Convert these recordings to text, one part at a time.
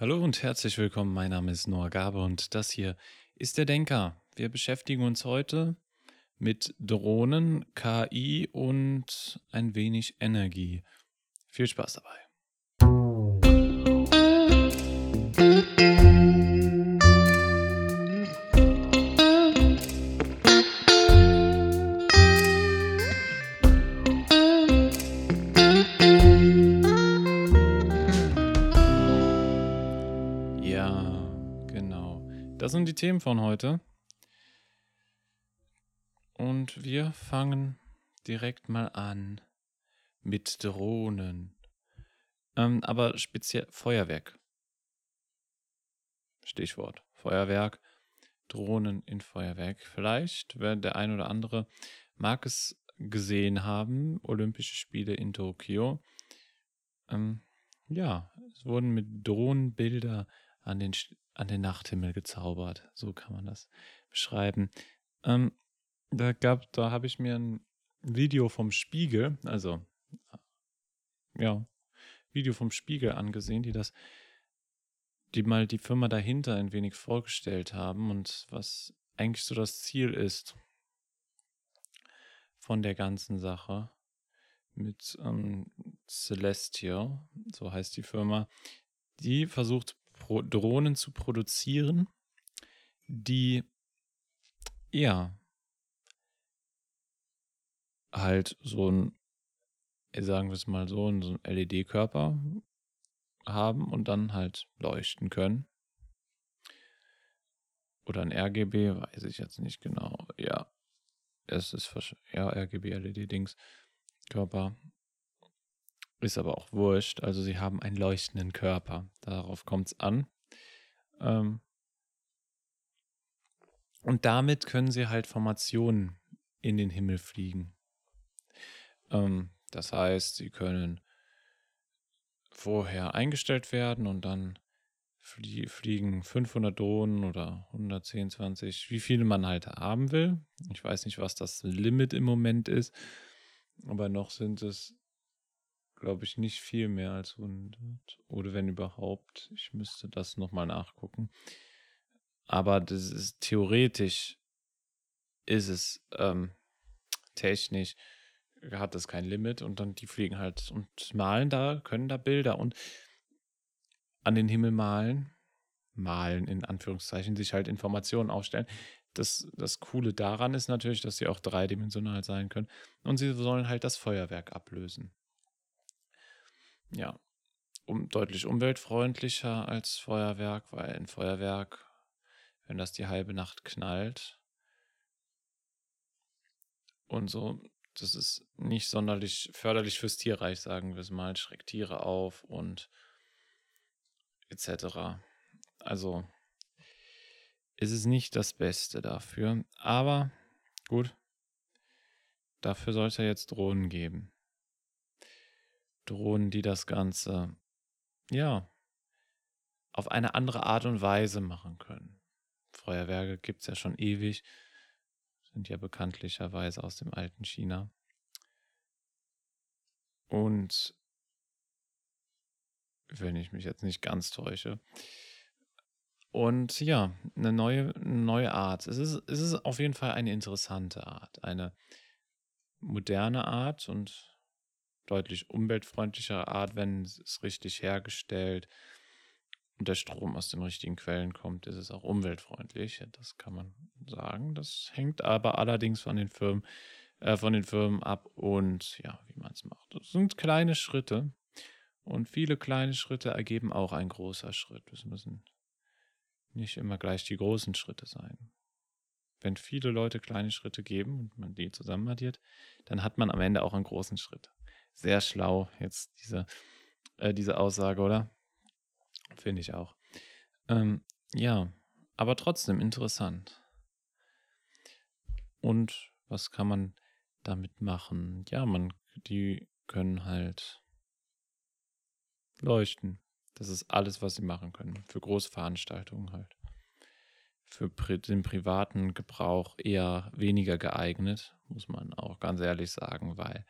Hallo und herzlich willkommen. Mein Name ist Noah Gabe und das hier ist der Denker. Wir beschäftigen uns heute mit Drohnen, KI und ein wenig Energie. Viel Spaß dabei. Das sind die Themen von heute. Und wir fangen direkt mal an mit Drohnen. Ähm, aber speziell Feuerwerk. Stichwort. Feuerwerk. Drohnen in Feuerwerk. Vielleicht, wenn der ein oder andere mag es gesehen haben, Olympische Spiele in Tokio. Ähm, ja, es wurden mit Drohnen Bilder an den, an den Nachthimmel gezaubert. So kann man das beschreiben. Ähm, da gab, da habe ich mir ein Video vom Spiegel, also ja, Video vom Spiegel angesehen, die das, die mal die Firma dahinter ein wenig vorgestellt haben und was eigentlich so das Ziel ist von der ganzen Sache mit ähm, Celestial, so heißt die Firma, die versucht Pro Drohnen zu produzieren, die ja halt so ein, sagen wir es mal so, so ein LED-Körper haben und dann halt leuchten können. Oder ein RGB, weiß ich jetzt nicht genau. Ja, es ist ja RGB LED-Dings Körper. Ist aber auch wurscht. Also sie haben einen leuchtenden Körper. Darauf kommt es an. Ähm, und damit können sie halt Formationen in den Himmel fliegen. Ähm, das heißt, sie können vorher eingestellt werden und dann flie fliegen 500 Drohnen oder 110, 20, wie viele man halt haben will. Ich weiß nicht, was das Limit im Moment ist, aber noch sind es, glaube ich, nicht viel mehr als 100 oder wenn überhaupt. Ich müsste das nochmal nachgucken. Aber das ist theoretisch ist es ähm, technisch hat es kein Limit und dann die fliegen halt und malen da, können da Bilder und an den Himmel malen, malen in Anführungszeichen, sich halt Informationen aufstellen. Das, das Coole daran ist natürlich, dass sie auch dreidimensional sein können und sie sollen halt das Feuerwerk ablösen. Ja, um, deutlich umweltfreundlicher als Feuerwerk, weil ein Feuerwerk, wenn das die halbe Nacht knallt und so, das ist nicht sonderlich förderlich fürs Tierreich, sagen wir es mal, schreckt Tiere auf und etc. Also ist es nicht das Beste dafür, aber gut, dafür soll es ja jetzt Drohnen geben. Drohnen, die das Ganze, ja, auf eine andere Art und Weise machen können. Feuerwerke gibt es ja schon ewig, sind ja bekanntlicherweise aus dem alten China. Und wenn ich mich jetzt nicht ganz täusche. Und ja, eine neue, neue Art. Es ist, es ist auf jeden Fall eine interessante Art, eine moderne Art und deutlich umweltfreundlichere Art, wenn es richtig hergestellt und der Strom aus den richtigen Quellen kommt, ist es auch umweltfreundlich. Das kann man sagen. Das hängt aber allerdings von den Firmen, äh, von den Firmen ab und ja, wie man es macht. Das sind kleine Schritte und viele kleine Schritte ergeben auch ein großer Schritt. Es müssen nicht immer gleich die großen Schritte sein. Wenn viele Leute kleine Schritte geben und man die zusammen addiert, dann hat man am Ende auch einen großen Schritt. Sehr schlau jetzt diese, äh, diese Aussage, oder? Finde ich auch. Ähm, ja, aber trotzdem interessant. Und was kann man damit machen? Ja, man, die können halt leuchten. Das ist alles, was sie machen können. Für Großveranstaltungen halt. Für den privaten Gebrauch eher weniger geeignet, muss man auch ganz ehrlich sagen, weil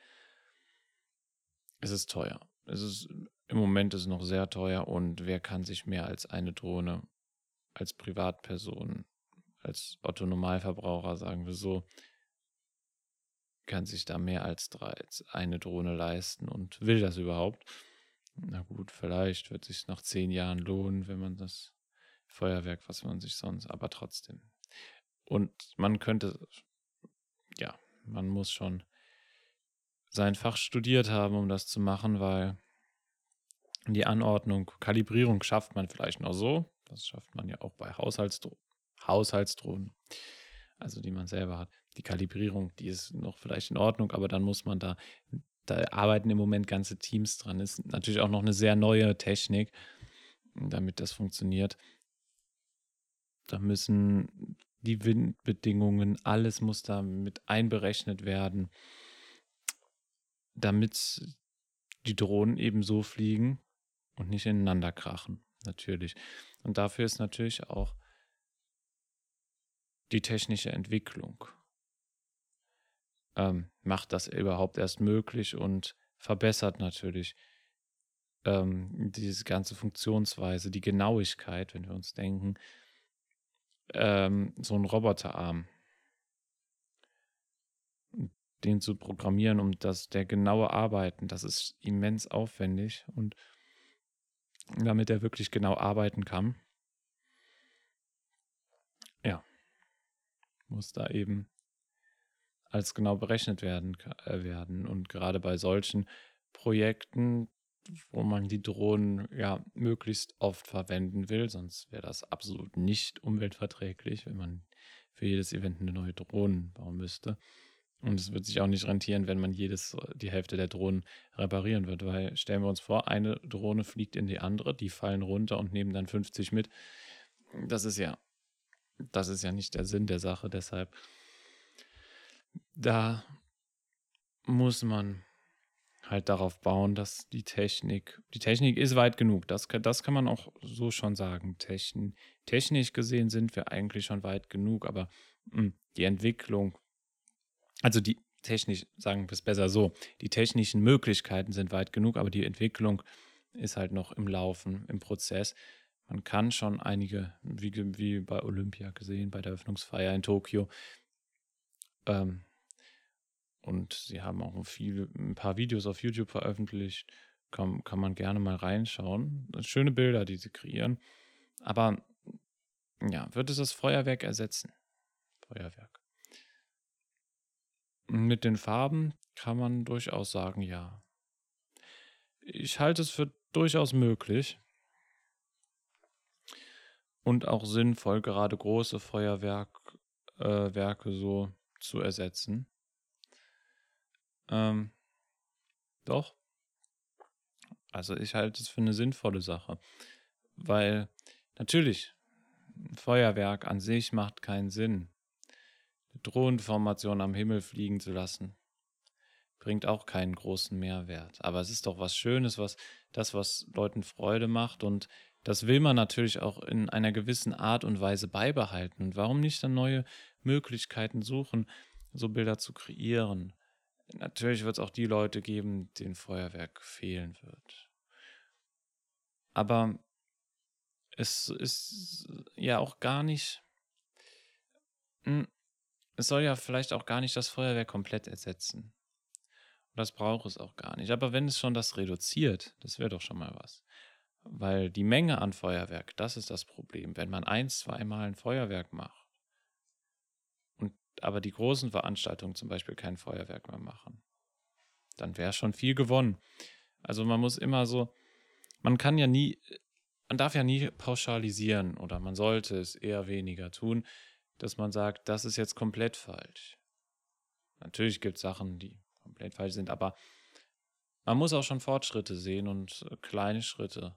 es ist teuer. Es ist im Moment ist es noch sehr teuer und wer kann sich mehr als eine Drohne als Privatperson, als Otto Normalverbraucher, sagen wir so, kann sich da mehr als drei, als eine Drohne leisten und will das überhaupt? Na gut, vielleicht wird sich nach zehn Jahren lohnen, wenn man das Feuerwerk, was man sich sonst, aber trotzdem. Und man könnte, ja, man muss schon sein Fach studiert haben, um das zu machen, weil die Anordnung, Kalibrierung schafft man vielleicht noch so. Das schafft man ja auch bei Haushaltsdro Haushaltsdrohnen, also die man selber hat. Die Kalibrierung, die ist noch vielleicht in Ordnung, aber dann muss man da, da arbeiten im Moment ganze Teams dran. Ist natürlich auch noch eine sehr neue Technik, damit das funktioniert. Da müssen die Windbedingungen, alles muss da mit einberechnet werden, damit die Drohnen eben so fliegen und nicht ineinander krachen, natürlich. Und dafür ist natürlich auch die technische Entwicklung ähm, macht das überhaupt erst möglich und verbessert natürlich ähm, diese ganze Funktionsweise, die Genauigkeit, wenn wir uns denken, ähm, so ein Roboterarm, den zu programmieren, um das der genaue Arbeiten, das ist immens aufwendig und damit er wirklich genau arbeiten kann. Ja, muss da eben als genau berechnet werden, äh, werden. Und gerade bei solchen Projekten, wo man die Drohnen ja möglichst oft verwenden will, sonst wäre das absolut nicht umweltverträglich, wenn man für jedes Event eine neue Drohne bauen müsste. Und es wird sich auch nicht rentieren, wenn man jedes, die Hälfte der Drohnen reparieren wird, weil stellen wir uns vor, eine Drohne fliegt in die andere, die fallen runter und nehmen dann 50 mit. Das ist ja, das ist ja nicht der Sinn der Sache, deshalb da muss man halt darauf bauen, dass die Technik, die Technik ist weit genug, das, das kann man auch so schon sagen. Techn, technisch gesehen sind wir eigentlich schon weit genug, aber mh, hm, die Entwicklung also die technisch, sagen wir es besser so, die technischen Möglichkeiten sind weit genug, aber die Entwicklung ist halt noch im Laufen, im Prozess. Man kann schon einige, wie, wie bei Olympia gesehen, bei der Öffnungsfeier in Tokio, ähm, und sie haben auch viel, ein paar Videos auf YouTube veröffentlicht. Kann, kann man gerne mal reinschauen. Schöne Bilder, die sie kreieren. Aber ja, wird es das Feuerwerk ersetzen? Feuerwerk. Mit den Farben kann man durchaus sagen, ja. Ich halte es für durchaus möglich und auch sinnvoll, gerade große Feuerwerke äh, so zu ersetzen. Ähm, doch. Also ich halte es für eine sinnvolle Sache, weil natürlich Feuerwerk an sich macht keinen Sinn. Drohnenformation am Himmel fliegen zu lassen, bringt auch keinen großen Mehrwert. Aber es ist doch was Schönes, was das, was Leuten Freude macht und das will man natürlich auch in einer gewissen Art und Weise beibehalten. Und warum nicht dann neue Möglichkeiten suchen, so Bilder zu kreieren? Natürlich wird es auch die Leute geben, denen Feuerwerk fehlen wird. Aber es ist ja auch gar nicht. Es soll ja vielleicht auch gar nicht das Feuerwehr komplett ersetzen. Und das braucht es auch gar nicht. Aber wenn es schon das reduziert, das wäre doch schon mal was. Weil die Menge an Feuerwerk, das ist das Problem. Wenn man ein, zweimal ein Feuerwerk macht und aber die großen Veranstaltungen zum Beispiel kein Feuerwerk mehr machen, dann wäre schon viel gewonnen. Also man muss immer so, man kann ja nie, man darf ja nie pauschalisieren oder man sollte es eher weniger tun, dass man sagt, das ist jetzt komplett falsch. Natürlich gibt es Sachen, die komplett falsch sind, aber man muss auch schon Fortschritte sehen und äh, kleine Schritte.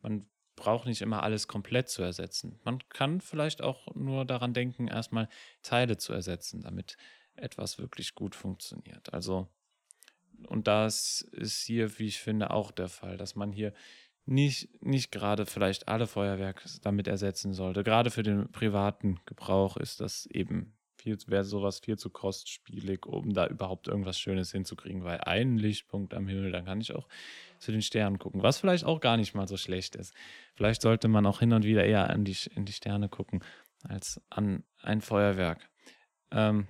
Man braucht nicht immer alles komplett zu ersetzen. Man kann vielleicht auch nur daran denken, erstmal Teile zu ersetzen, damit etwas wirklich gut funktioniert. Also, und das ist hier, wie ich finde, auch der Fall, dass man hier nicht, nicht gerade vielleicht alle Feuerwerke damit ersetzen sollte. Gerade für den privaten Gebrauch ist das eben viel, wäre sowas viel zu kostspielig, um da überhaupt irgendwas Schönes hinzukriegen, weil ein Lichtpunkt am Himmel, dann kann ich auch zu den Sternen gucken, was vielleicht auch gar nicht mal so schlecht ist. Vielleicht sollte man auch hin und wieder eher an die, in die Sterne gucken, als an ein Feuerwerk. Ähm,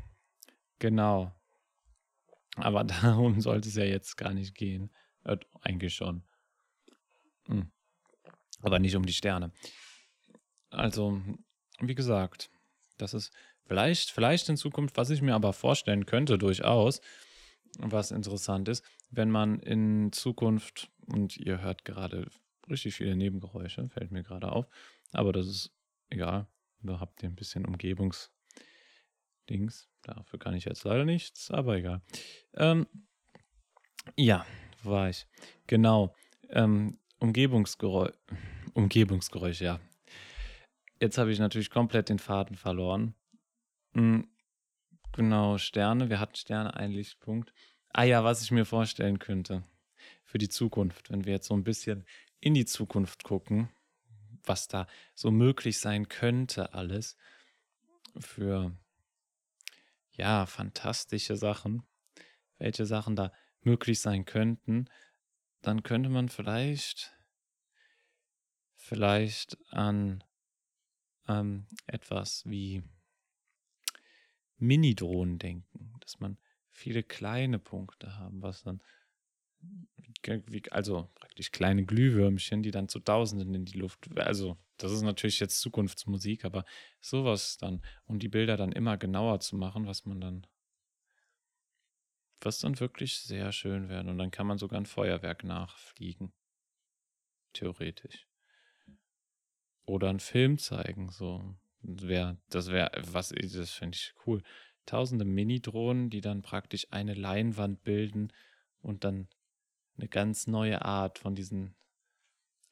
genau. Aber darum sollte es ja jetzt gar nicht gehen. Äh, eigentlich schon. Hm. Aber nicht um die Sterne. Also, wie gesagt, das ist vielleicht, vielleicht in Zukunft, was ich mir aber vorstellen könnte, durchaus, was interessant ist, wenn man in Zukunft, und ihr hört gerade richtig viele Nebengeräusche, fällt mir gerade auf, aber das ist egal. Da habt ihr ein bisschen Umgebungsdings. Dafür kann ich jetzt leider nichts, aber egal. Ähm, ja, war ich. Genau. Ähm, Umgebungsgeräusch. Umgebungsgeräusch, ja. Jetzt habe ich natürlich komplett den Faden verloren. Mhm. Genau, Sterne. Wir hatten Sterne, ein Lichtpunkt. Ah ja, was ich mir vorstellen könnte für die Zukunft, wenn wir jetzt so ein bisschen in die Zukunft gucken, was da so möglich sein könnte, alles für ja, fantastische Sachen, welche Sachen da möglich sein könnten, dann könnte man vielleicht vielleicht an ähm, etwas wie Mini-Drohnen denken, dass man viele kleine Punkte haben, was dann also praktisch kleine Glühwürmchen, die dann zu Tausenden in die Luft, also das ist natürlich jetzt Zukunftsmusik, aber sowas dann, um die Bilder dann immer genauer zu machen, was man dann, was dann wirklich sehr schön werden und dann kann man sogar ein Feuerwerk nachfliegen, theoretisch. Oder einen Film zeigen, so. Wär, das wäre, was, das finde ich cool. Tausende Mini-Drohnen, die dann praktisch eine Leinwand bilden und dann eine ganz neue Art von diesen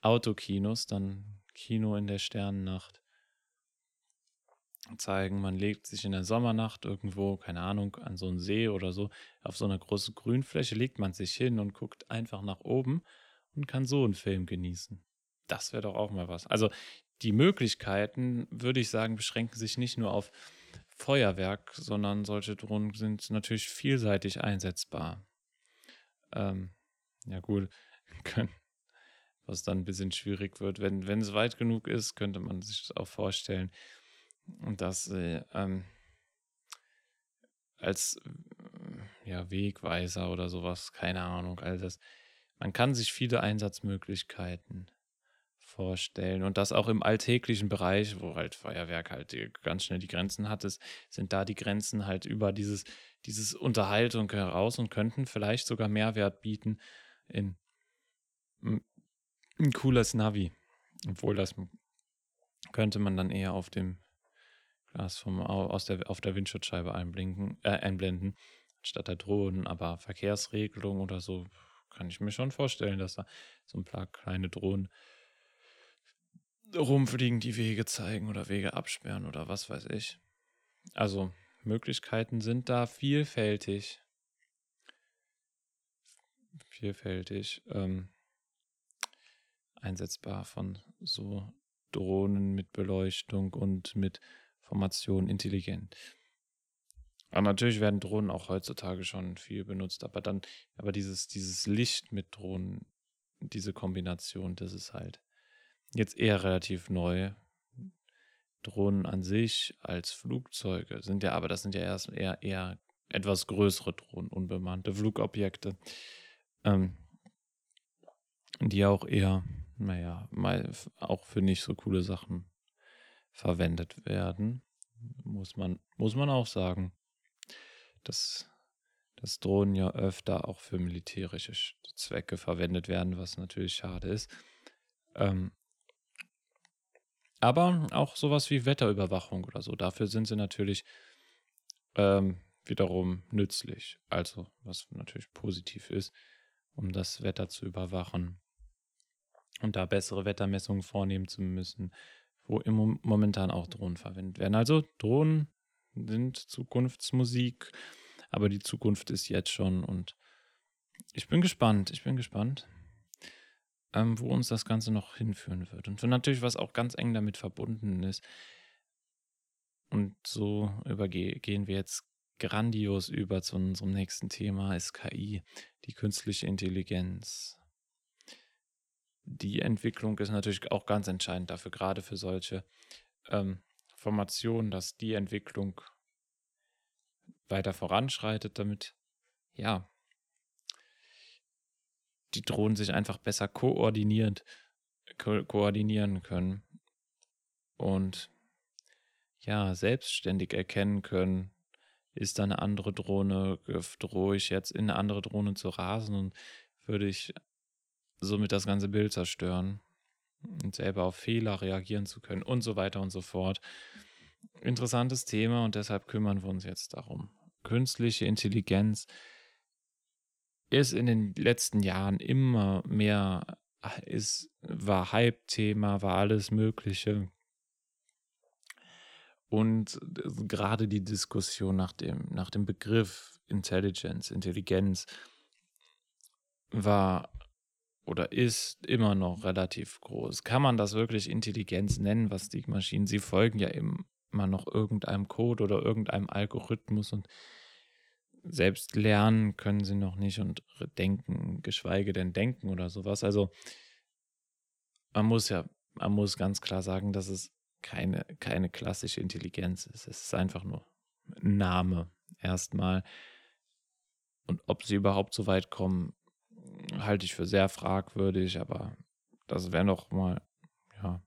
Autokinos, dann Kino in der Sternennacht zeigen. Man legt sich in der Sommernacht irgendwo, keine Ahnung, an so einen See oder so, auf so eine große Grünfläche, legt man sich hin und guckt einfach nach oben und kann so einen Film genießen. Das wäre doch auch mal was. Also die Möglichkeiten, würde ich sagen, beschränken sich nicht nur auf Feuerwerk, sondern solche Drohnen sind natürlich vielseitig einsetzbar. Ähm, ja, gut, was dann ein bisschen schwierig wird. Wenn, wenn es weit genug ist, könnte man sich das auch vorstellen, dass äh, ähm, als ja, Wegweiser oder sowas, keine Ahnung, all das. Man kann sich viele Einsatzmöglichkeiten vorstellen. Und das auch im alltäglichen Bereich, wo halt Feuerwerk halt ganz schnell die Grenzen hat, ist, sind da die Grenzen halt über dieses, dieses Unterhaltung heraus und könnten vielleicht sogar Mehrwert bieten in ein cooles Navi. Obwohl das könnte man dann eher auf dem Glas vom, aus der, auf der Windschutzscheibe einblinken, äh, einblenden, statt der Drohnen. Aber Verkehrsregelung oder so kann ich mir schon vorstellen, dass da so ein paar kleine Drohnen rumfliegen, die Wege zeigen oder Wege absperren oder was weiß ich. Also Möglichkeiten sind da vielfältig. Vielfältig ähm, einsetzbar von so Drohnen mit Beleuchtung und mit Formation intelligent. Aber natürlich werden Drohnen auch heutzutage schon viel benutzt, aber dann, aber dieses, dieses Licht mit Drohnen, diese Kombination, das ist halt jetzt eher relativ neu. Drohnen an sich als Flugzeuge sind ja, aber das sind ja erst eher, eher etwas größere Drohnen, unbemannte Flugobjekte, ähm, die auch eher, naja, mal auch für nicht so coole Sachen verwendet werden. Muss man, muss man auch sagen, dass, dass Drohnen ja öfter auch für militärische Zwecke verwendet werden, was natürlich schade ist. Ähm, aber auch sowas wie Wetterüberwachung oder so. Dafür sind sie natürlich ähm, wiederum nützlich. Also, was natürlich positiv ist, um das Wetter zu überwachen und da bessere Wettermessungen vornehmen zu müssen, wo im momentan auch Drohnen verwendet werden. Also Drohnen sind Zukunftsmusik, aber die Zukunft ist jetzt schon und ich bin gespannt, ich bin gespannt ähm, wo uns das Ganze noch hinführen wird. Und natürlich, was auch ganz eng damit verbunden ist, Und so übergehen wir jetzt grandios über zu unserem nächsten Thema, ist KI, die künstliche Intelligenz. Die Entwicklung ist natürlich auch ganz entscheidend dafür, gerade für solche ähm, Formationen, dass die Entwicklung weiter voranschreitet, damit, ja, die Drohnen sich einfach besser koordiniert, ko koordinieren können und ja, selbstständig erkennen können, ist da eine andere Drohne, drohe ich jetzt in eine andere Drohne zu rasen und würde ich somit das ganze Bild zerstören und selber auf Fehler reagieren zu können und so weiter und so fort. Interessantes Thema und deshalb kümmern wir uns jetzt darum. Künstliche Intelligenz ist in den letzten Jahren immer mehr, ist, war Hype-Thema, war alles Mögliche. Und gerade die Diskussion nach dem, nach dem Begriff Intelligence, Intelligenz war oder ist immer noch relativ groß. Kann man das wirklich Intelligenz nennen, was die Maschinen, sie folgen ja immer noch irgendeinem Code oder irgendeinem Algorithmus und selbst lernen können sie noch nicht und denken, geschweige denn denken oder sowas. Also man muss ja, man muss ganz klar sagen, dass es keine, keine klassische Intelligenz ist. Es ist einfach nur ein Name erstmal. Und ob sie überhaupt so weit kommen, halte ich für sehr fragwürdig, aber das wäre noch mal, ja,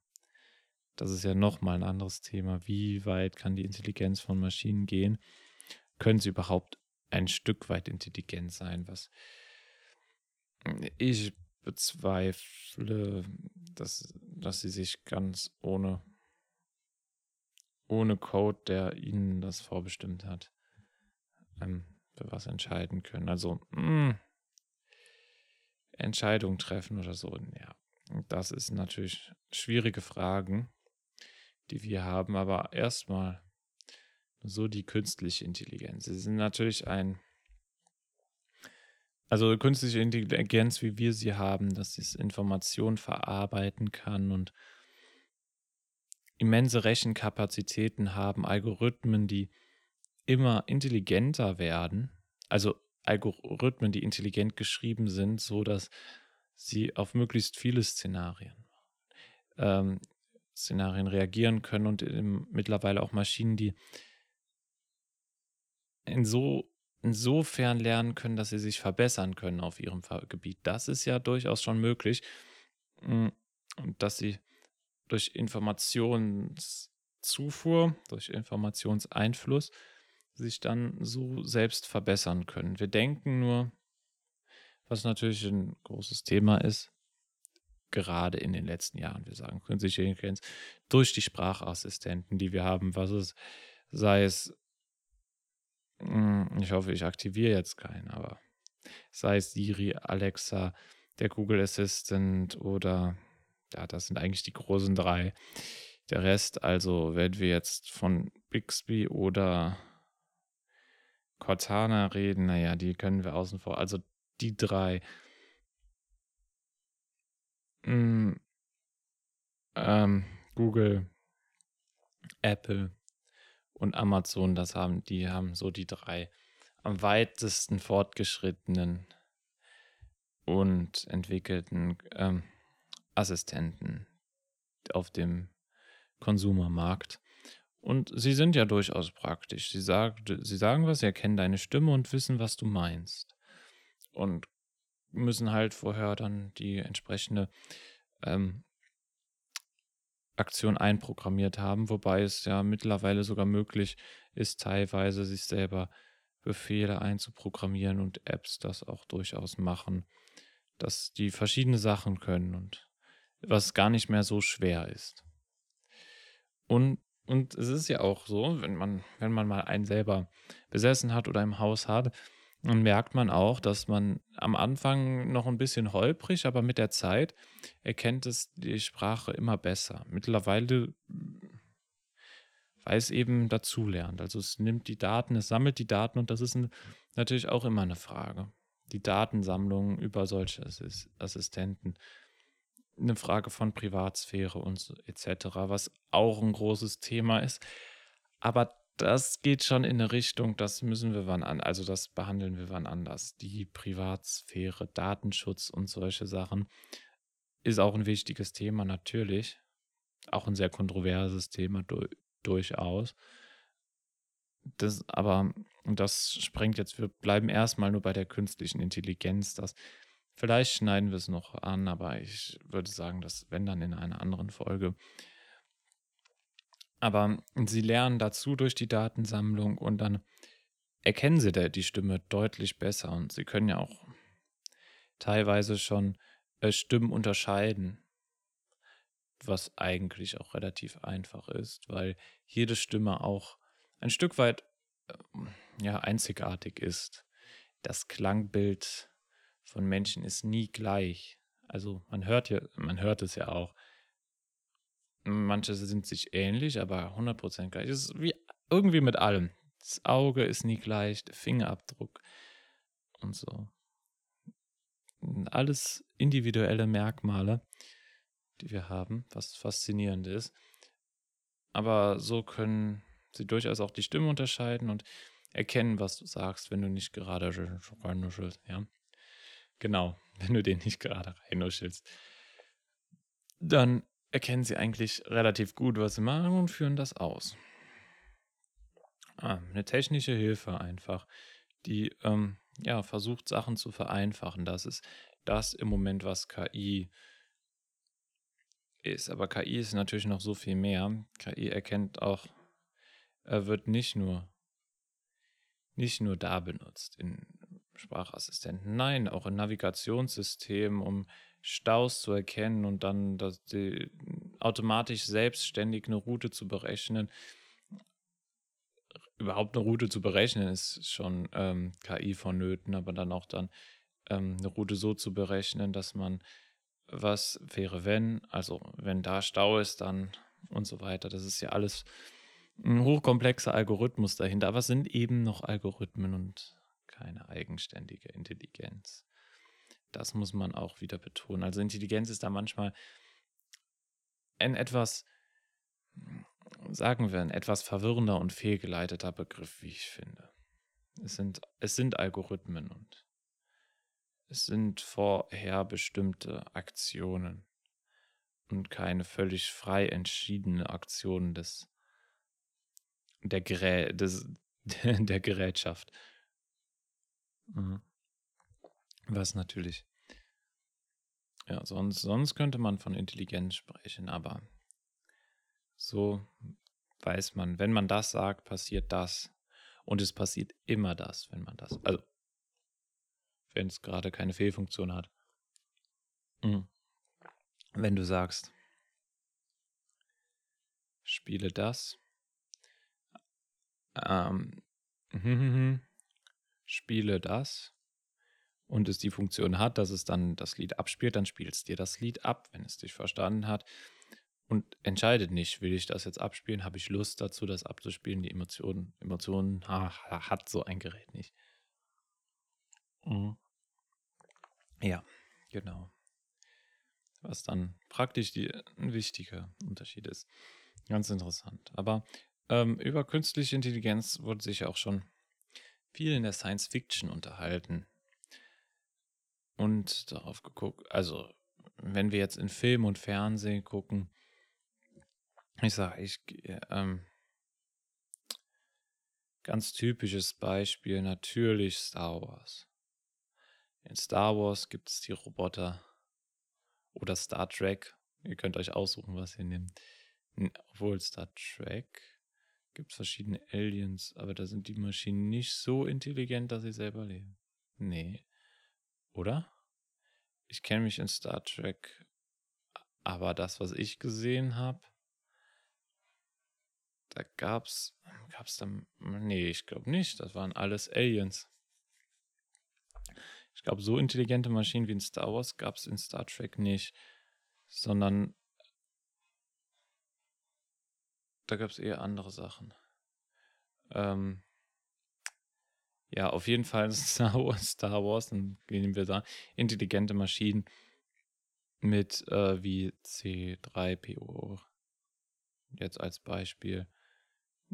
das ist ja noch mal ein anderes Thema. Wie weit kann die Intelligenz von Maschinen gehen? Können sie überhaupt ein Stück weit intelligent sein? Was ich bezweifle, dass, dass sie sich ganz ohne ohne Code, der ihnen das vorbestimmt hat, ähm, für was entscheiden können. Also mh, hm, Entscheidungen treffen oder so. Ja, das ist natürlich schwierige Fragen, die wir haben. Aber erstmal so die künstliche Intelligenz. Sie sind natürlich ein also künstliche Intelligenz, wie wir sie haben, dass sie Informationen verarbeiten kann und immense Rechenkapazitäten haben, Algorithmen, die immer intelligenter werden, also Algorithmen, die intelligent geschrieben sind, so dass sie auf möglichst viele Szenarien, ähm, Szenarien reagieren können und im, mittlerweile auch Maschinen, die in so, insofern lernen können, dass sie sich verbessern können auf ihrem Gebiet. Das ist ja durchaus schon möglich, mm, dass sie durch Informationszufuhr, durch Informationseinfluss sich dann so selbst verbessern können. Wir denken nur, was natürlich ein großes Thema ist, gerade in den letzten Jahren, wir sagen künstliche Intelligenz, durch die Sprachassistenten, die wir haben, was es, sei es, hm, ich hoffe, ich aktiviere jetzt keinen, aber sei es Siri, Alexa, der Google Assistant oder ja, das sind eigentlich die großen drei. Der Rest, also wenn wir jetzt von Bixby oder Cortana reden, naja, die können wir außen vor. Also die drei. Mm, ähm, Google, Apple und Amazon, das haben, die haben so die drei am weitesten fortgeschrittenen und entwickelten ähm, Assistenten auf dem Konsumermarkt. Und sie sind ja durchaus praktisch. Sie, sagt, sie sagen was, sie erkennen deine Stimme und wissen, was du meinst. Und müssen halt vorher dann die entsprechende ähm, Aktion einprogrammiert haben, wobei es ja mittlerweile sogar möglich ist, teilweise sich selber Befehle einzuprogrammieren und Apps das auch durchaus machen, dass die verschiedene Sachen können und was gar nicht mehr so schwer ist. Und, und es ist ja auch so, wenn man, wenn man mal einen selber besessen hat oder im Haus hat, dann merkt man auch, dass man am Anfang noch ein bisschen holprig, aber mit der Zeit erkennt es die Sprache immer besser. Mittlerweile weil es eben dazulernt. Also es nimmt die Daten, es sammelt die Daten und das ist ein, natürlich auch immer eine Frage. Die Datensammlung über solche Assistenten eine Frage von Privatsphäre und so, etc., was auch ein großes Thema ist. Aber das geht schon in eine Richtung, das müssen wir wann an, also das behandeln wir wann anders. Die Privatsphäre, Datenschutz und solche Sachen ist auch ein wichtiges Thema, natürlich. Auch ein sehr kontroverses Thema, du, durchaus. Das, aber das sprengt jetzt, wir bleiben erstmal nur bei der künstlichen Intelligenz. Das, vielleicht schneiden wir es noch an, aber ich würde sagen, dass wenn dann in einer anderen Folge. Aber sie lernen dazu durch die Datensammlung und dann erkennen sie die Stimme deutlich besser und sie können ja auch teilweise schon äh, Stimmen unterscheiden, was eigentlich auch relativ einfach ist, weil jede Stimme auch ein Stück weit äh, ja, einzigartig ist. Das Klangbild von Menschen ist nie gleich. Also man hört ja, man hört es ja auch. Manche sind sich ähnlich, aber 100% gleich. Es ist wie irgendwie mit allem. Das Auge ist nie gleich, der Fingerabdruck und so. Alles individuelle Merkmale, die wir haben, was faszinierend ist. Aber so können sie durchaus auch die Stimme unterscheiden und erkennen, was du sagst, wenn du nicht gerade reinnuschelst, ja. Genau, wenn du den nicht gerade reinnuschelst. Dann erkennen sie eigentlich relativ gut, was sie machen und führen das aus. Ah, eine technische Hilfe einfach, die ähm, ja, versucht, Sachen zu vereinfachen. Das ist das im Moment, was KI ist. Aber KI ist natürlich noch so viel mehr. KI erkennt auch, er wird nicht nur, nicht nur da benutzt in Sprachassistenten, nein, auch in Navigationssystemen, um Staus zu erkennen und dann das, die, automatisch selbstständig eine Route zu berechnen. Überhaupt eine Route zu berechnen ist schon ähm, KI vonnöten, aber dann auch dann ähm, eine Route so zu berechnen, dass man was wäre wenn, also wenn da Stau ist, dann und so weiter. Das ist ja alles ein hochkomplexer Algorithmus dahinter, aber es sind eben noch Algorithmen und keine eigenständige Intelligenz. Das muss man auch wieder betonen. Also Intelligenz ist da manchmal ein etwas, sagen wir, ein etwas verwirrender und fehlgeleiteter Begriff, wie ich finde. Es sind, es sind Algorithmen und es sind vorherbestimmte Aktionen und keine völlig frei entschiedene Aktionen des, der, Gerä des, der Gerätschaft. Mhm. Was natürlich. Ja, sonst, sonst könnte man von Intelligenz sprechen, aber so weiß man, wenn man das sagt, passiert das. Und es passiert immer das, wenn man das. Also, wenn es gerade keine Fehlfunktion hat. Mhm. Wenn du sagst, spiele das, ähm, spiele das und es die Funktion hat, dass es dann das Lied abspielt, dann spielt es dir das Lied ab, wenn es dich verstanden hat und entscheidet nicht, will ich das jetzt abspielen, habe ich Lust dazu, das abzuspielen, die Emotionen, Emotionen ha, hat so ein Gerät nicht. Mhm. Ja, genau. Was dann praktisch die, ein wichtiger Unterschied ist. Ganz interessant. Aber ähm, über künstliche Intelligenz wurde sich auch schon viel in der Science Fiction unterhalten. Und darauf geguckt, also wenn wir jetzt in Film und Fernsehen gucken, ich sage, ich, ähm, ganz typisches Beispiel, natürlich Star Wars. In Star Wars gibt es die Roboter oder Star Trek. Ihr könnt euch aussuchen, was ihr nehmt. Obwohl Star Trek gibt es verschiedene Aliens, aber da sind die Maschinen nicht so intelligent, dass sie selber leben. Nee. Oder? Ich kenne mich in Star Trek, aber das, was ich gesehen habe, da gab's, gab's dann, nee, ich glaube nicht, das waren alles Aliens. Ich glaube, so intelligente Maschinen wie in Star Wars gab es in Star Trek nicht, sondern da gab es eher andere Sachen. Ähm, ja, auf jeden Fall Star Wars, Star Wars, dann gehen wir da, intelligente Maschinen mit äh, wie C3PO jetzt als Beispiel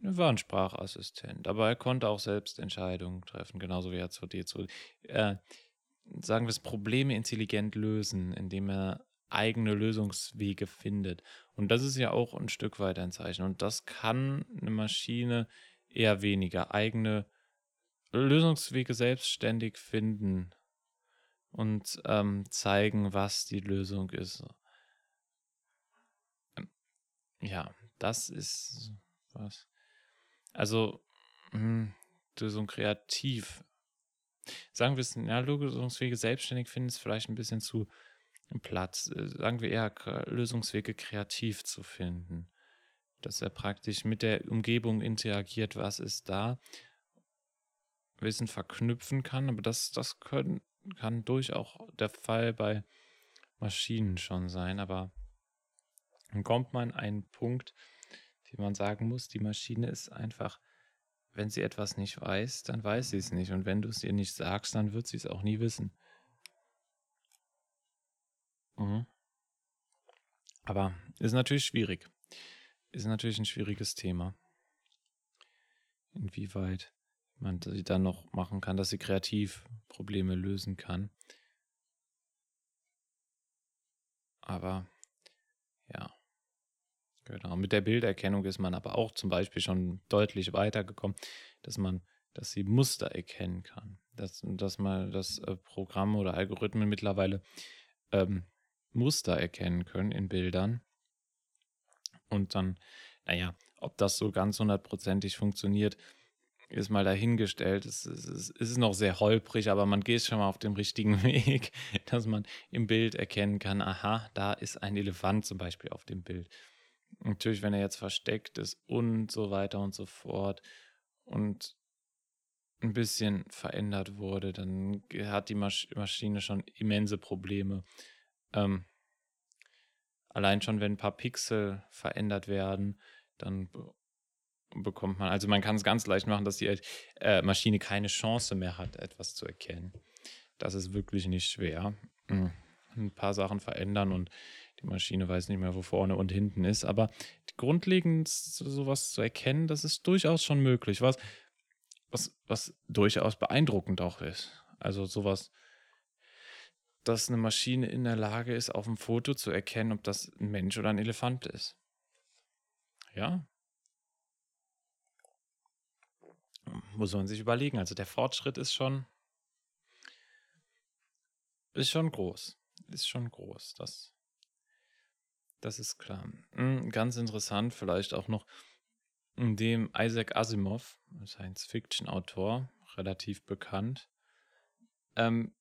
Er war ein Sprachassistent, aber er konnte auch selbst Entscheidungen treffen, genauso wie R2D2. Äh, sagen wir es, Probleme intelligent lösen, indem er eigene Lösungswege findet. Und das ist ja auch ein Stück weit ein Zeichen. Und das kann eine Maschine eher weniger. Eigene Lösungswege selbstständig finden und ähm, zeigen, was die Lösung ist. Ähm, ja, das ist was. Also, hm, Lösung kreativ. Sagen wir es, ja, Lösungswege selbstständig finden ist vielleicht ein bisschen zu Platz, äh, sagen wir eher Lösungswege kreativ zu finden. Dass er praktisch mit der Umgebung interagiert, was ist da, Wissen verknüpfen kann, aber das, das können, kann durchaus der Fall bei Maschinen schon sein, aber dann kommt man an einen Punkt, den man sagen muss, die Maschine ist einfach, wenn sie etwas nicht weiß, dann weiß sie es nicht. Und wenn du es ihr nicht sagst, dann wird sie es auch nie wissen. Mhm. Aber ist natürlich schwierig. Ist natürlich ein schwieriges Thema. Inwieweit man sie dann noch machen kann, dass sie kreativ Probleme lösen kann. Aber ja, genau. Mit der Bilderkennung ist man aber auch zum Beispiel schon deutlich weitergekommen, dass man, dass sie Muster erkennen kann. Dass, dass man das äh, Programm oder Algorithmen mittlerweile ähm, Muster erkennen können in Bildern. Und dann, naja, ob das so ganz hundertprozentig funktioniert, ist mal dahingestellt. Es, es, es, ist noch sehr holprig, aber man geht schon mal auf dem richtigen Weg, dass man im Bild erkennen kann, aha, da ist ein Elefant zum Beispiel auf dem Bild. Natürlich, wenn er jetzt versteckt ist und so weiter und so fort und ein bisschen verändert wurde, dann hat die Masch Maschine schon immense Probleme, ähm, allein schon, wenn ein paar Pixel verändert werden, dann bekommt man, also man kann es ganz leicht machen, dass die äh, Maschine keine Chance mehr hat, etwas zu erkennen. Das ist wirklich nicht schwer. Mhm. Ein paar Sachen verändern und die Maschine weiß nicht mehr, wo vorne und hinten ist. Aber grundlegend sowas zu erkennen, das ist durchaus schon möglich. Was, was, was durchaus beeindruckend auch ist. Also sowas dass eine Maschine in der Lage ist, auf dem Foto zu erkennen, ob das ein Mensch oder ein Elefant ist. Ja. Muss man sich überlegen. Also der Fortschritt ist schon, ist schon groß. Ist schon groß. Das, das ist klar. Hm, ganz interessant vielleicht auch noch, dem Isaac Asimov, Science-Fiction-Autor, relativ bekannt, ähm,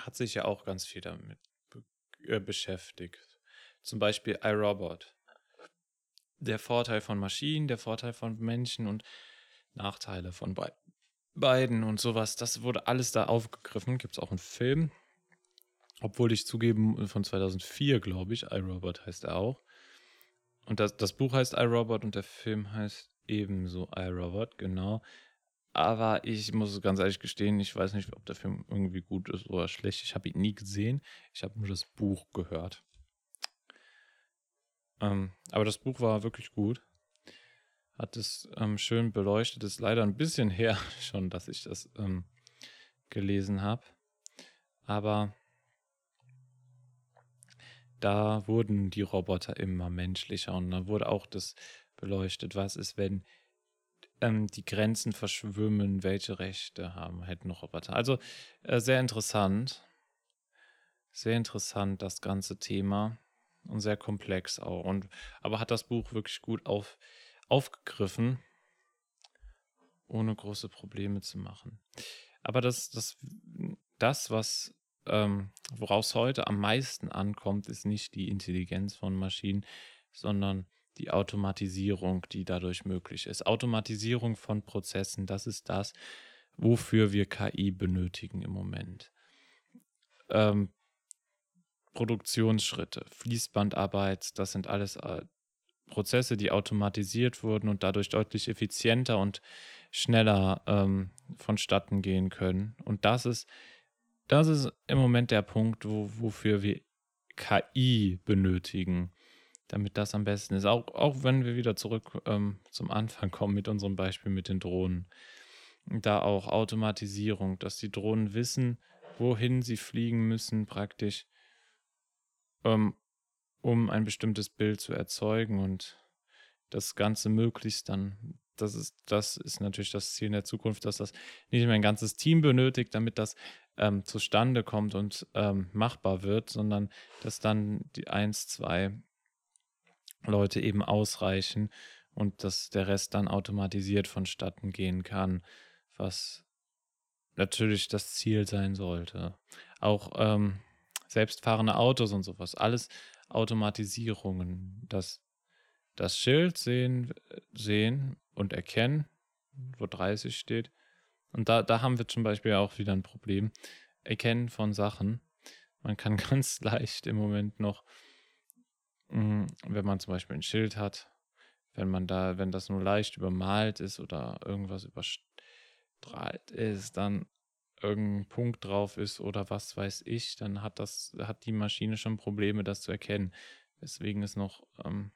hat sich ja auch ganz viel damit be äh, beschäftigt. Zum Beispiel iRobot. Der Vorteil von Maschinen, der Vorteil von Menschen und Nachteile von be beiden und sowas. Das wurde alles da aufgegriffen. Gibt es auch einen Film. Obwohl ich zugeben, von 2004, glaube ich, iRobot heißt er auch. Und das, das Buch heißt iRobot und der Film heißt ebenso iRobot, genau. Aber ich muss ganz ehrlich gestehen, ich weiß nicht, ob der Film irgendwie gut ist oder schlecht. Ich habe ihn nie gesehen. Ich habe nur das Buch gehört. Ähm, aber das Buch war wirklich gut. Hat es ähm, schön beleuchtet. Ist leider ein bisschen her schon, dass ich das ähm, gelesen habe. Aber da wurden die Roboter immer menschlicher und da wurde auch das beleuchtet, was ist, wenn ähm, die Grenzen verschwimmen, welche Rechte haben, hätten noch Roboter. Also äh, sehr interessant. Sehr interessant, das ganze Thema. Und sehr komplex auch. Und, aber hat das Buch wirklich gut auf, aufgegriffen, ohne große Probleme zu machen. Aber das, das, das was ähm, woraus heute am meisten ankommt, ist nicht die Intelligenz von Maschinen, sondern die Automatisierung, die dadurch möglich ist. Automatisierung von Prozessen, das ist das, wofür wir KI benötigen im Moment. Ähm, Produktionsschritte, Fließbandarbeit, das sind alles äh, Prozesse, die automatisiert wurden und dadurch deutlich effizienter und schneller ähm, vonstatten gehen können. Und das ist, das ist im Moment der Punkt, wo, wofür wir KI benötigen damit das am besten ist. Auch, auch wenn wir wieder zurück ähm, zum Anfang kommen mit unserem Beispiel mit den Drohnen. Da auch Automatisierung, dass die Drohnen wissen, wohin sie fliegen müssen, praktisch, ähm, um ein bestimmtes Bild zu erzeugen und das Ganze möglichst dann, das ist, das ist natürlich das Ziel in der Zukunft, dass das nicht mehr ein ganzes Team benötigt, damit das ähm, zustande kommt und ähm, machbar wird, sondern dass dann die eins, zwei Leute eben ausreichen und dass der Rest dann automatisiert vonstatten gehen kann, was natürlich das Ziel sein sollte. Auch ähm, selbstfahrende Autos und sowas, alles Automatisierungen, dass das Schild sehen, sehen und erkennen, wo 30 steht. Und da, da haben wir zum Beispiel auch wieder ein Problem. Erkennen von Sachen. Man kann ganz leicht im Moment noch wenn man zum Beispiel ein Schild hat, wenn man da, wenn das nur leicht übermalt ist oder irgendwas überstrahlt ist, dann irgendein Punkt drauf ist oder was weiß ich, dann hat das, hat die Maschine schon Probleme, das zu erkennen. Weswegen es noch ähm,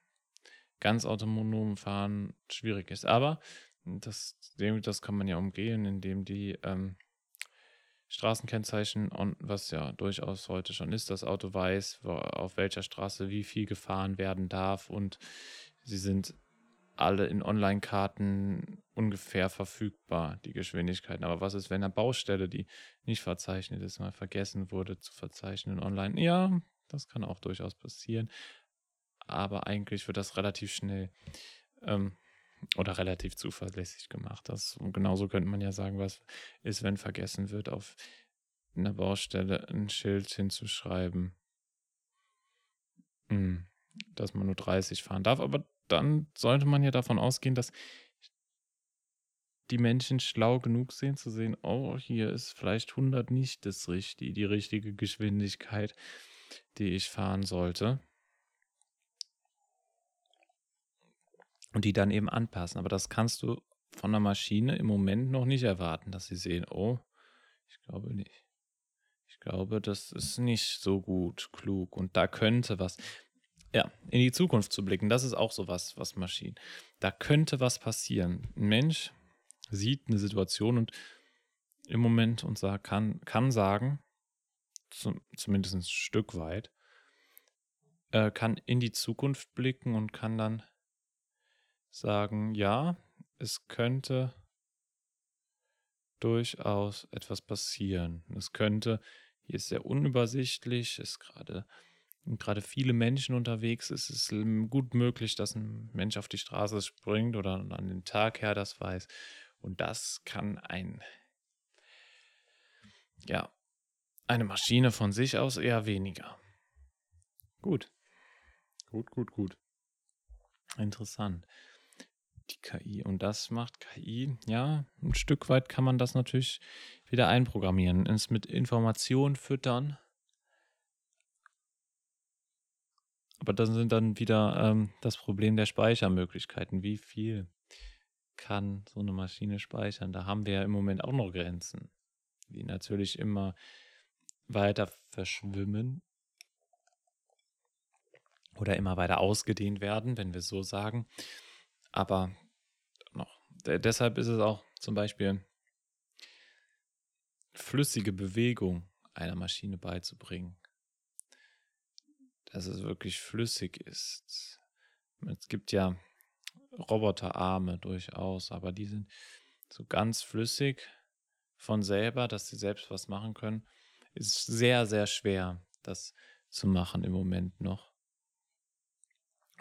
ganz autonom fahren schwierig ist. Aber das, das kann man ja umgehen, indem die ähm, Straßenkennzeichen, was ja durchaus heute schon ist. Das Auto weiß, auf welcher Straße wie viel gefahren werden darf und sie sind alle in Online-Karten ungefähr verfügbar, die Geschwindigkeiten. Aber was ist, wenn eine Baustelle, die nicht verzeichnet ist, mal vergessen wurde zu verzeichnen online? Ja, das kann auch durchaus passieren. Aber eigentlich wird das relativ schnell ähm, oder relativ zuverlässig gemacht. Das, genauso könnte man ja sagen, was ist, wenn vergessen wird, auf einer Baustelle ein Schild hinzuschreiben, hm, dass man nur 30 fahren darf. Aber dann sollte man ja davon ausgehen, dass die Menschen schlau genug sind zu sehen, oh, hier ist vielleicht 100 nicht das richtige, die richtige Geschwindigkeit, die ich fahren sollte. Und die dann eben anpassen. Aber das kannst du von der Maschine im Moment noch nicht erwarten, dass sie sehen, oh, ich glaube nicht. Ich glaube, das ist nicht so gut, klug und da könnte was. Ja, in die Zukunft zu blicken, das ist auch so was, was Maschinen. Da könnte was passieren. Ein Mensch sieht eine Situation und im Moment und kann, kann sagen, zum, zumindest ein Stück weit, äh, kann in die Zukunft blicken und kann dann sagen, ja, es könnte durchaus etwas passieren. Es könnte, hier ist sehr unübersichtlich, ist gerade gerade viele Menschen unterwegs ist, es gut möglich, dass ein Mensch auf die Straße springt oder an den Tag her das weiß. Und das kann ein, ja, eine Maschine von sich aus eher weniger. Gut. Gut, gut, gut. Interessant die KI. Und das macht KI, ja, ein Stück weit kann man das natürlich wieder einprogrammieren, es mit Informationen füttern. Aber dann sind dann wieder ähm, das Problem der Speichermöglichkeiten. Wie viel kann so eine Maschine speichern? Da haben wir ja im Moment auch noch Grenzen, die natürlich immer weiter verschwimmen oder immer weiter ausgedehnt werden, wenn wir so sagen. Aber noch, deshalb ist es auch zum Beispiel flüssige Bewegung einer Maschine beizubringen. Dass es wirklich flüssig ist. Es gibt ja Roboterarme durchaus, aber die sind so ganz flüssig von selber, dass sie selbst was machen können. Ist sehr, sehr schwer, das zu machen im Moment noch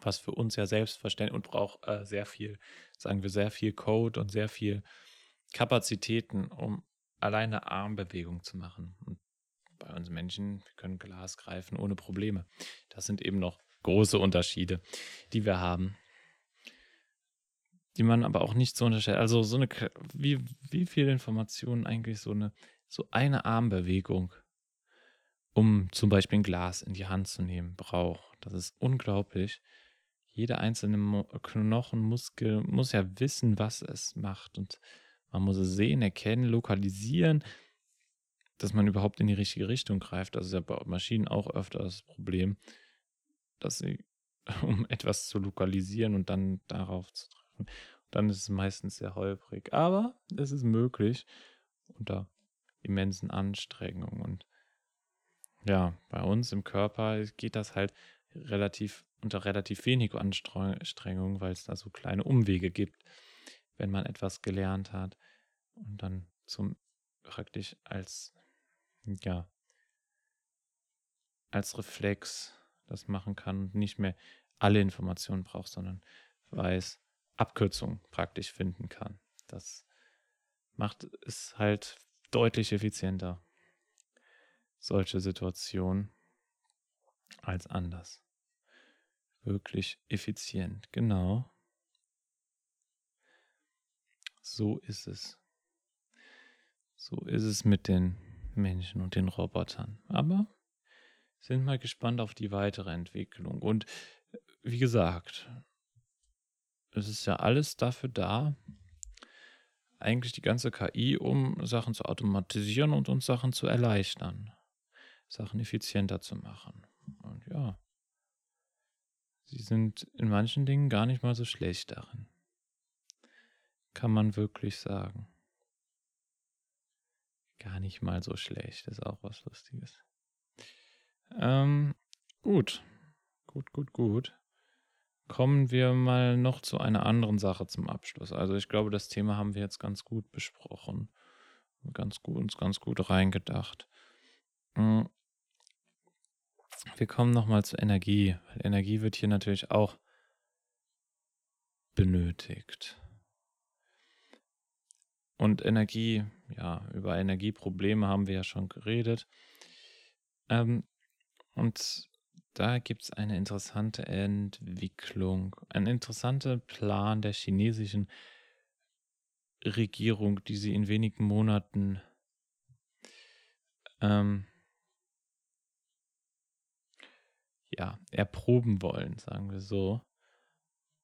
was für uns ja selbstverständlich und braucht äh, sehr viel, sagen wir, sehr viel Code und sehr viel Kapazitäten, um alleine Armbewegung zu machen. Und bei uns Menschen, wir können Glas greifen ohne Probleme. Das sind eben noch große Unterschiede, die wir haben, die man aber auch nicht so unterschätzt. Also so eine, wie, wie viel Informationen eigentlich so eine, so eine Armbewegung, um zum Beispiel ein Glas in die Hand zu nehmen, braucht. Das ist unglaublich jeder einzelne Knochenmuskel muss ja wissen, was es macht. Und man muss es sehen, erkennen, lokalisieren, dass man überhaupt in die richtige Richtung greift. Das ist ja bei Maschinen auch öfter das Problem, dass sie um etwas zu lokalisieren und dann darauf zu treffen. Dann ist es meistens sehr holprig. Aber es ist möglich unter immensen Anstrengungen. Und ja, bei uns im Körper geht das halt relativ unter relativ wenig Anstrengung, weil es da so kleine Umwege gibt, wenn man etwas gelernt hat und dann zum praktisch als ja als Reflex das machen kann und nicht mehr alle Informationen braucht, sondern weiß Abkürzungen praktisch finden kann. Das macht es halt deutlich effizienter, solche Situationen, als anders. Wirklich effizient, genau. So ist es. So ist es mit den Menschen und den Robotern. Aber sind mal gespannt auf die weitere Entwicklung. Und wie gesagt, es ist ja alles dafür da, eigentlich die ganze KI, um Sachen zu automatisieren und uns Sachen zu erleichtern, Sachen effizienter zu machen. Und ja, sie sind in manchen Dingen gar nicht mal so schlecht darin. Kann man wirklich sagen. Gar nicht mal so schlecht, ist auch was Lustiges. Ähm, gut. Gut, gut, gut. Kommen wir mal noch zu einer anderen Sache zum Abschluss. Also ich glaube, das Thema haben wir jetzt ganz gut besprochen. Ganz gut, uns ganz gut reingedacht. Wir kommen nochmal zur Energie. Energie wird hier natürlich auch benötigt. Und Energie, ja, über Energieprobleme haben wir ja schon geredet. Ähm, und da gibt es eine interessante Entwicklung, ein interessanter Plan der chinesischen Regierung, die sie in wenigen Monaten ähm, ja, erproben wollen, sagen wir so.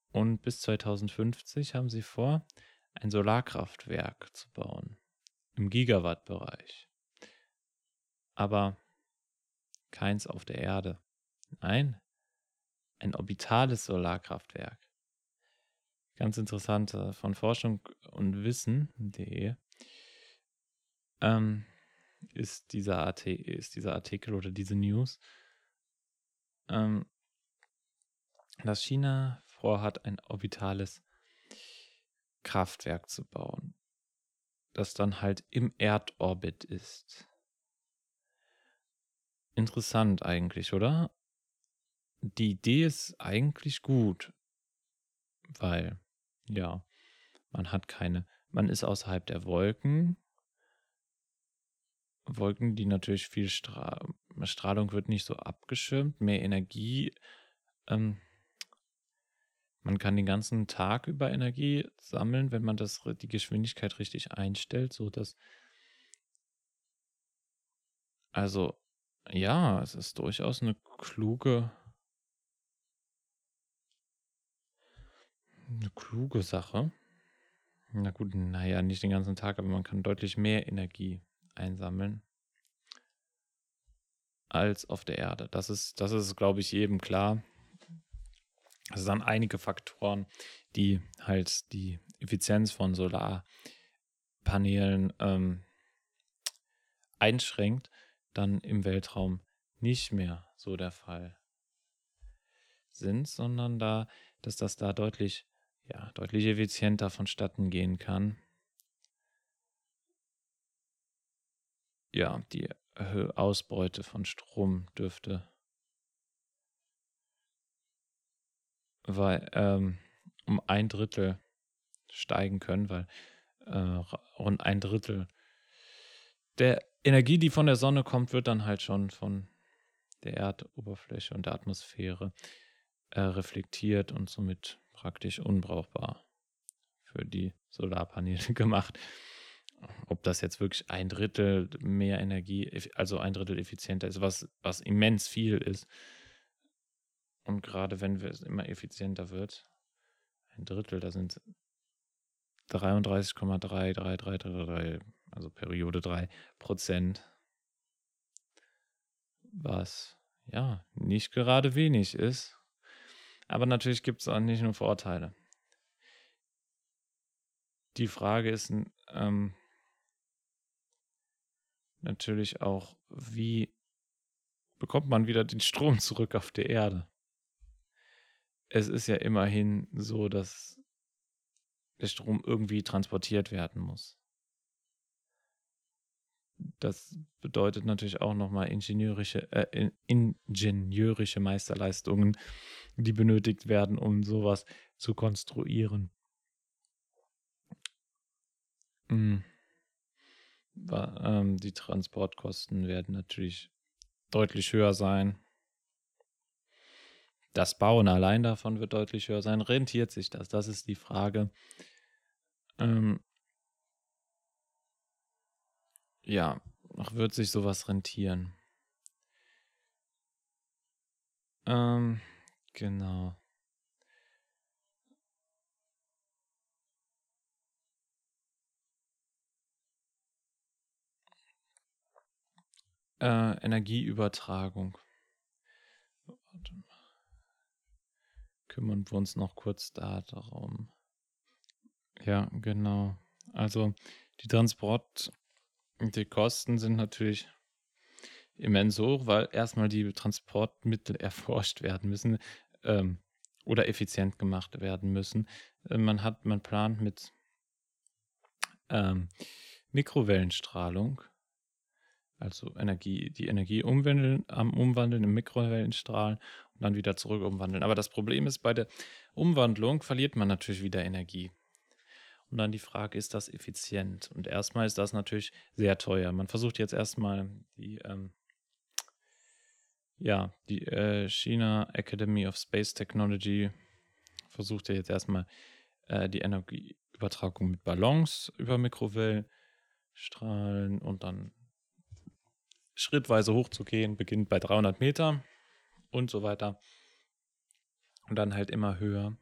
Und bis 2050 haben sie vor, ein Solarkraftwerk zu bauen im Gigawatt-Bereich. Aber keins auf der Erde. Nein, ein orbitales Solarkraftwerk. Ganz interessant von Forschung und Wissen.de ähm, ist, ist dieser Artikel oder diese News, ähm, dass China vorhat, ein orbitales Kraftwerk zu bauen, das dann halt im Erdorbit ist. Interessant eigentlich, oder? Die Idee ist eigentlich gut, weil, ja, man hat keine, man ist außerhalb der Wolken. Wolken, die natürlich viel Stra Strahlung wird nicht so abgeschirmt, mehr Energie. Ähm, man kann den ganzen Tag über Energie sammeln, wenn man das die Geschwindigkeit richtig einstellt, so dass also ja, es ist durchaus eine kluge eine kluge Sache. Na gut, naja, nicht den ganzen Tag, aber man kann deutlich mehr Energie einsammeln als auf der Erde. Das ist, das ist, glaube ich, jedem klar. Es sind einige Faktoren, die halt die Effizienz von Solarpanelen ähm, einschränkt dann im Weltraum nicht mehr so der Fall sind, sondern da, dass das da deutlich, ja, deutlich effizienter vonstatten gehen kann. Ja, die Ausbeute von Strom dürfte weil, ähm, um ein Drittel steigen können, weil äh, rund ein Drittel der Energie, die von der Sonne kommt, wird dann halt schon von der Erdoberfläche und der Atmosphäre äh, reflektiert und somit praktisch unbrauchbar für die Solarpaneele gemacht. Ob das jetzt wirklich ein Drittel mehr Energie, also ein Drittel effizienter ist, was, was immens viel ist. Und gerade wenn es immer effizienter wird, ein Drittel, da sind 33,33333 also Periode 3 Prozent, was ja nicht gerade wenig ist. Aber natürlich gibt es auch nicht nur Vorteile. Die Frage ist ähm, natürlich auch, wie bekommt man wieder den Strom zurück auf die Erde? Es ist ja immerhin so, dass der Strom irgendwie transportiert werden muss. Das bedeutet natürlich auch nochmal ingenieurische, äh, ingenieurische Meisterleistungen, die benötigt werden, um sowas zu konstruieren. Mhm. Ähm, die Transportkosten werden natürlich deutlich höher sein. Das Bauen allein davon wird deutlich höher sein. Rentiert sich das? Das ist die Frage. Ähm, ja, wird sich sowas rentieren? Ähm, genau. Äh, Energieübertragung. Kümmern wir uns noch kurz darum. Ja, genau. Also die Transport, die Kosten sind natürlich immens hoch, weil erstmal die Transportmittel erforscht werden müssen ähm, oder effizient gemacht werden müssen. Äh, man hat, man plant mit ähm, Mikrowellenstrahlung also Energie, die Energie umwandeln, am Umwandeln im Mikrowellenstrahl und dann wieder zurück umwandeln. Aber das Problem ist, bei der Umwandlung verliert man natürlich wieder Energie. Und dann die Frage, ist das effizient? Und erstmal ist das natürlich sehr teuer. Man versucht jetzt erstmal die, ähm, ja, die äh, China Academy of Space Technology versucht ja jetzt erstmal äh, die Energieübertragung mit Ballons über Mikrowellenstrahlen und dann schrittweise hochzugehen, beginnt bei 300 Meter und so weiter. Und dann halt immer höher.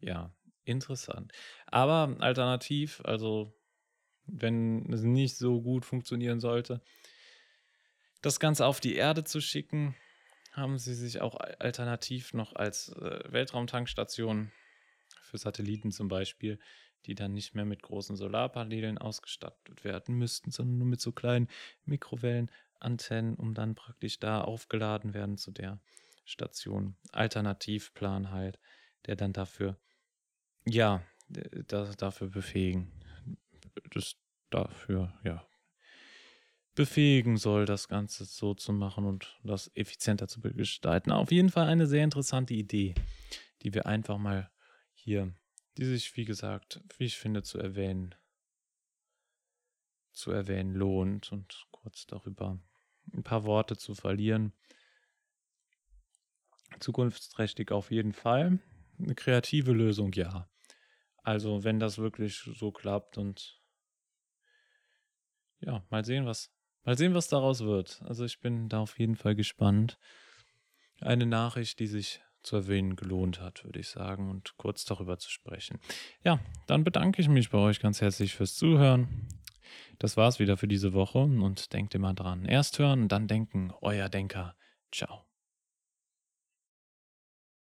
Ja, interessant. Aber alternativ, also wenn es nicht so gut funktionieren sollte, das Ganze auf die Erde zu schicken, haben sie sich auch alternativ noch als äh, Weltraumtankstation für Satelliten zum Beispiel die dann nicht mehr mit großen Solarpanelen ausgestattet werden müssten, sondern nur mit so kleinen Mikrowellenantennen, um dann praktisch da aufgeladen werden zu der Station. Alternativplan halt, der dann dafür, ja, das, dafür befähigen, das dafür, ja, befähigen soll, das Ganze so zu machen und das effizienter zu gestalten. Auf jeden Fall eine sehr interessante Idee, die wir einfach mal hier die sich, wie gesagt, wie ich finde, zu erwähnen, zu erwähnen lohnt und kurz darüber ein paar Worte zu verlieren. Zukunftsträchtig auf jeden Fall. Eine kreative Lösung, ja. Also, wenn das wirklich so klappt und ja, mal sehen, was, mal sehen, was daraus wird. Also, ich bin da auf jeden Fall gespannt. Eine Nachricht, die sich zu erwähnen gelohnt hat, würde ich sagen, und kurz darüber zu sprechen. Ja, dann bedanke ich mich bei euch ganz herzlich fürs Zuhören. Das war's wieder für diese Woche und denkt immer dran. Erst hören, dann denken, euer Denker. Ciao.